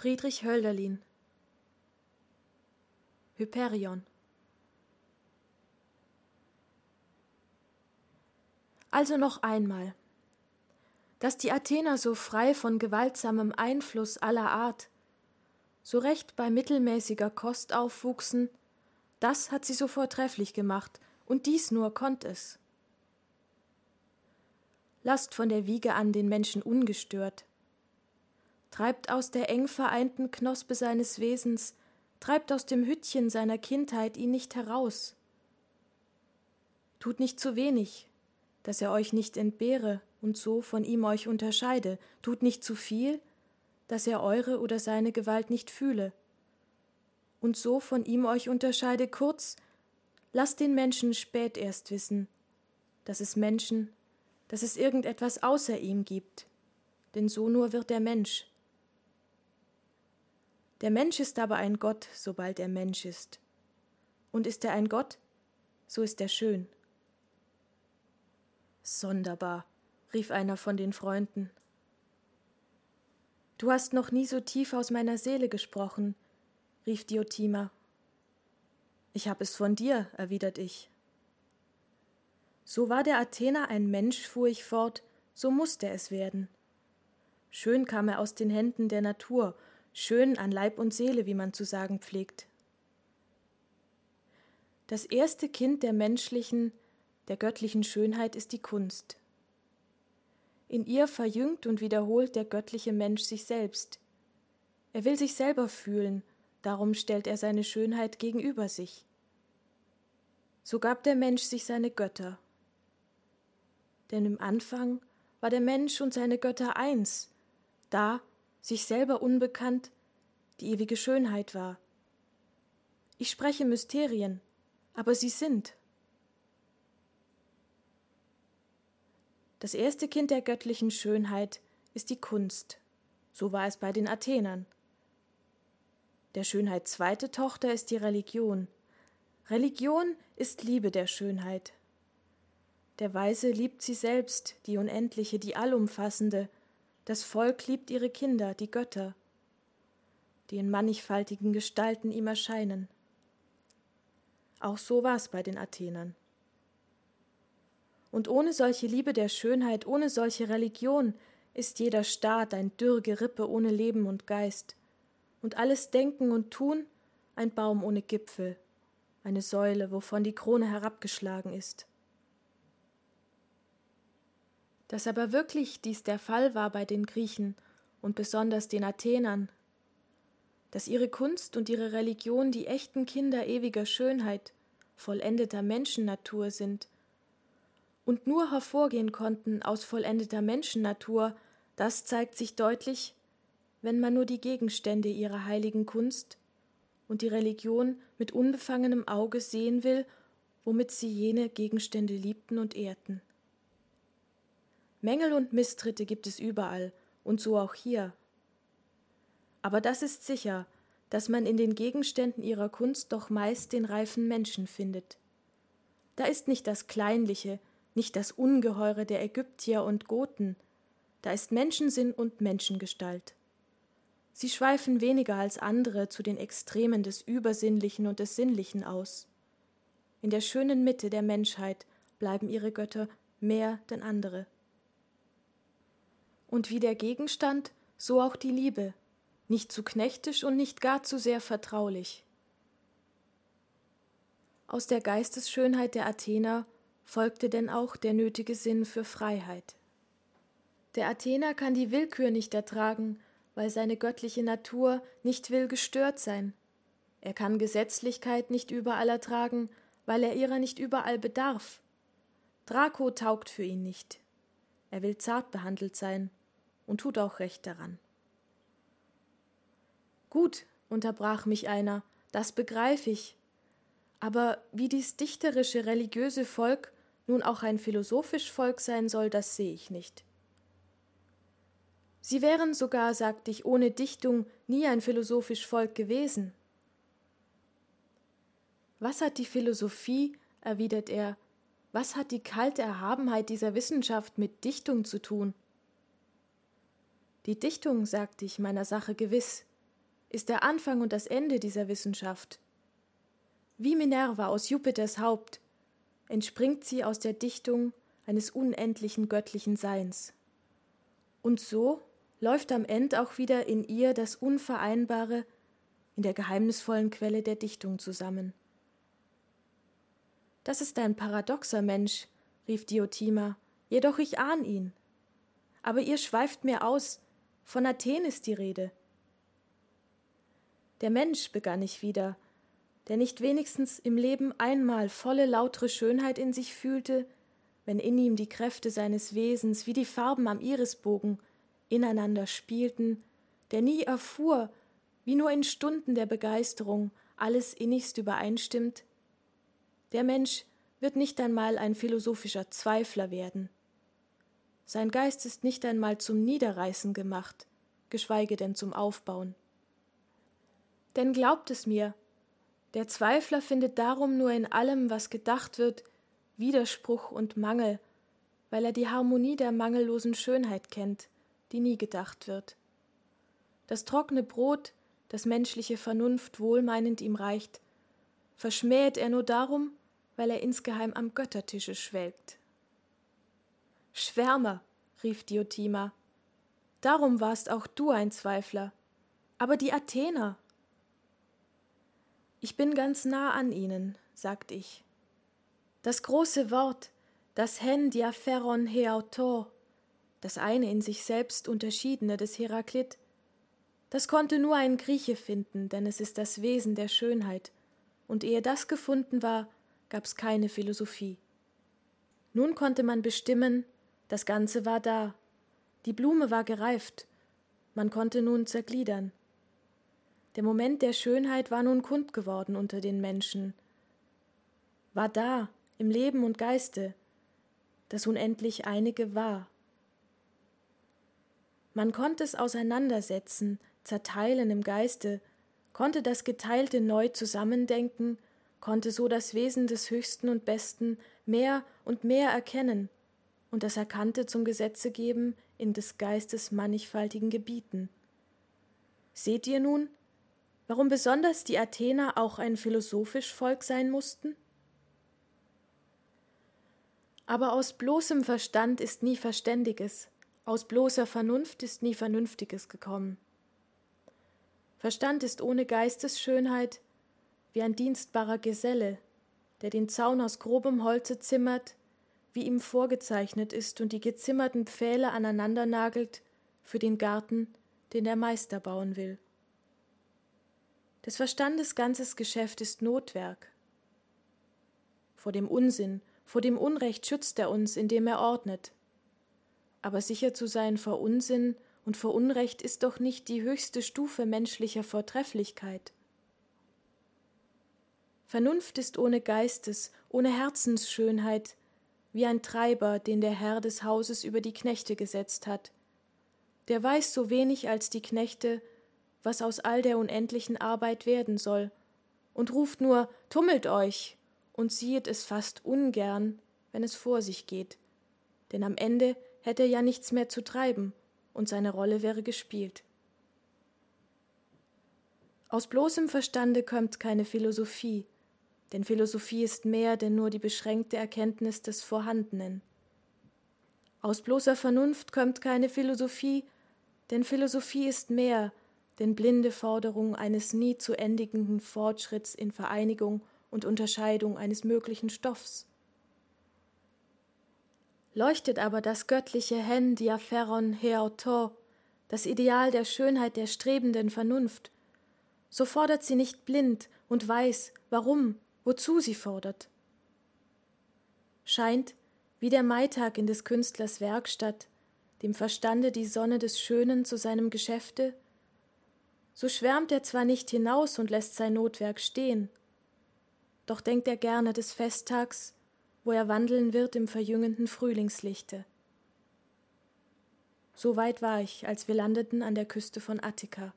Friedrich Hölderlin Hyperion Also noch einmal. Dass die Athener so frei von gewaltsamem Einfluss aller Art, so recht bei mittelmäßiger Kost aufwuchsen, das hat sie so vortrefflich gemacht, und dies nur konnt es. Lasst von der Wiege an den Menschen ungestört, treibt aus der eng vereinten Knospe seines Wesens, treibt aus dem Hüttchen seiner Kindheit ihn nicht heraus. Tut nicht zu wenig, dass er euch nicht entbehre und so von ihm euch unterscheide, tut nicht zu viel, dass er eure oder seine Gewalt nicht fühle, und so von ihm euch unterscheide, kurz, lasst den Menschen spät erst wissen, dass es Menschen, dass es irgendetwas außer ihm gibt, denn so nur wird der Mensch. Der Mensch ist aber ein Gott, sobald er Mensch ist. Und ist er ein Gott, so ist er schön. Sonderbar, rief einer von den Freunden. Du hast noch nie so tief aus meiner Seele gesprochen, rief Diotima. Ich hab es von dir, erwidert ich. So war der Athener ein Mensch, fuhr ich fort, so musste es werden. Schön kam er aus den Händen der Natur, schön an Leib und Seele, wie man zu sagen pflegt. Das erste Kind der menschlichen, der göttlichen Schönheit ist die Kunst. In ihr verjüngt und wiederholt der göttliche Mensch sich selbst. Er will sich selber fühlen, darum stellt er seine Schönheit gegenüber sich. So gab der Mensch sich seine Götter. Denn im Anfang war der Mensch und seine Götter eins, da, sich selber unbekannt, die ewige Schönheit war. Ich spreche Mysterien, aber sie sind. Das erste Kind der göttlichen Schönheit ist die Kunst. So war es bei den Athenern. Der Schönheit zweite Tochter ist die Religion. Religion ist Liebe der Schönheit. Der Weise liebt sie selbst, die Unendliche, die Allumfassende. Das Volk liebt ihre Kinder, die Götter, die in mannigfaltigen Gestalten ihm erscheinen. Auch so war es bei den Athenern. Und ohne solche Liebe der Schönheit, ohne solche Religion, ist jeder Staat ein dürr Gerippe ohne Leben und Geist, und alles Denken und Tun ein Baum ohne Gipfel, eine Säule, wovon die Krone herabgeschlagen ist. Dass aber wirklich dies der Fall war bei den Griechen und besonders den Athenern, dass ihre Kunst und ihre Religion die echten Kinder ewiger Schönheit, vollendeter Menschennatur sind, und nur hervorgehen konnten aus vollendeter Menschennatur, das zeigt sich deutlich, wenn man nur die Gegenstände ihrer heiligen Kunst und die Religion mit unbefangenem Auge sehen will, womit sie jene Gegenstände liebten und ehrten. Mängel und Misstritte gibt es überall, und so auch hier. Aber das ist sicher, dass man in den Gegenständen ihrer Kunst doch meist den reifen Menschen findet. Da ist nicht das Kleinliche, nicht das Ungeheure der Ägyptier und Goten, da ist Menschensinn und Menschengestalt. Sie schweifen weniger als andere zu den Extremen des Übersinnlichen und des Sinnlichen aus. In der schönen Mitte der Menschheit bleiben ihre Götter mehr denn andere. Und wie der Gegenstand, so auch die Liebe, nicht zu knechtisch und nicht gar zu sehr vertraulich. Aus der Geistesschönheit der Athener folgte denn auch der nötige Sinn für Freiheit. Der Athener kann die Willkür nicht ertragen, weil seine göttliche Natur nicht will gestört sein. Er kann Gesetzlichkeit nicht überall ertragen, weil er ihrer nicht überall bedarf. Draco taugt für ihn nicht. Er will zart behandelt sein und tut auch recht daran. Gut, unterbrach mich einer, das begreif ich. Aber wie dies dichterische religiöse Volk nun auch ein philosophisch Volk sein soll, das sehe ich nicht. Sie wären sogar, sagte ich, ohne Dichtung nie ein philosophisch Volk gewesen. Was hat die Philosophie, erwidert er, was hat die kalte Erhabenheit dieser Wissenschaft mit Dichtung zu tun? Die Dichtung, sagte ich, meiner Sache gewiss, ist der Anfang und das Ende dieser Wissenschaft. Wie Minerva aus Jupiters Haupt entspringt sie aus der Dichtung eines unendlichen göttlichen Seins. Und so läuft am Ende auch wieder in ihr das Unvereinbare in der geheimnisvollen Quelle der Dichtung zusammen. Das ist ein paradoxer Mensch, rief Diotima, jedoch ich ahn ihn. Aber ihr schweift mir aus, von Athen ist die Rede. Der Mensch, begann ich wieder, der nicht wenigstens im Leben einmal volle lautere Schönheit in sich fühlte, wenn in ihm die Kräfte seines Wesens wie die Farben am Irisbogen ineinander spielten, der nie erfuhr, wie nur in Stunden der Begeisterung alles innigst übereinstimmt, der Mensch wird nicht einmal ein philosophischer Zweifler werden. Sein Geist ist nicht einmal zum Niederreißen gemacht, geschweige denn zum Aufbauen. Denn glaubt es mir, der Zweifler findet darum nur in allem, was gedacht wird, Widerspruch und Mangel, weil er die Harmonie der mangellosen Schönheit kennt, die nie gedacht wird. Das trockene Brot, das menschliche Vernunft wohlmeinend ihm reicht, verschmäht er nur darum, weil er insgeheim am Göttertische schwelgt. Schwärmer, rief Diotima, darum warst auch du ein Zweifler, aber die Athener. Ich bin ganz nah an ihnen, sagt ich. Das große Wort, das hen diapheron heautor, das eine in sich selbst unterschiedene des Heraklit, das konnte nur ein Grieche finden, denn es ist das Wesen der Schönheit, und ehe das gefunden war, gab's keine Philosophie. Nun konnte man bestimmen, das Ganze war da, die Blume war gereift, man konnte nun zergliedern. Der Moment der Schönheit war nun kund geworden unter den Menschen, war da, im Leben und Geiste, das unendlich einige war. Man konnte es auseinandersetzen, zerteilen im Geiste, konnte das Geteilte neu zusammendenken, konnte so das Wesen des Höchsten und Besten mehr und mehr erkennen und das Erkannte zum Gesetze geben in des Geistes mannigfaltigen Gebieten. Seht ihr nun, warum besonders die Athener auch ein philosophisch Volk sein mussten? Aber aus bloßem Verstand ist nie Verständiges, aus bloßer Vernunft ist nie Vernünftiges gekommen. Verstand ist ohne Geistesschönheit wie ein dienstbarer Geselle, der den Zaun aus grobem Holze zimmert, wie ihm vorgezeichnet ist und die gezimmerten Pfähle aneinander nagelt für den Garten, den der Meister bauen will. Des Verstandes ganzes Geschäft ist Notwerk. Vor dem Unsinn, vor dem Unrecht schützt er uns, indem er ordnet. Aber sicher zu sein vor Unsinn und vor Unrecht ist doch nicht die höchste Stufe menschlicher Vortrefflichkeit. Vernunft ist ohne Geistes, ohne Herzensschönheit, wie ein Treiber, den der Herr des Hauses über die Knechte gesetzt hat. Der weiß so wenig als die Knechte, was aus all der unendlichen Arbeit werden soll, und ruft nur Tummelt euch und siehet es fast ungern, wenn es vor sich geht, denn am Ende hätte er ja nichts mehr zu treiben, und seine Rolle wäre gespielt. Aus bloßem Verstande kömmt keine Philosophie, denn Philosophie ist mehr denn nur die beschränkte Erkenntnis des Vorhandenen. Aus bloßer Vernunft kömmt keine Philosophie, denn Philosophie ist mehr denn blinde Forderung eines nie zu endigenden Fortschritts in Vereinigung und Unterscheidung eines möglichen Stoffs. Leuchtet aber das göttliche Hen Diapheron Heautor, das Ideal der Schönheit der strebenden Vernunft, so fordert sie nicht blind und weiß, warum, wozu sie fordert. Scheint, wie der Maitag in des Künstlers Werkstatt, dem Verstande die Sonne des Schönen zu seinem Geschäfte, so schwärmt er zwar nicht hinaus und lässt sein Notwerk stehen, doch denkt er gerne des Festtags, wo er wandeln wird im verjüngenden Frühlingslichte. So weit war ich, als wir landeten an der Küste von Attika.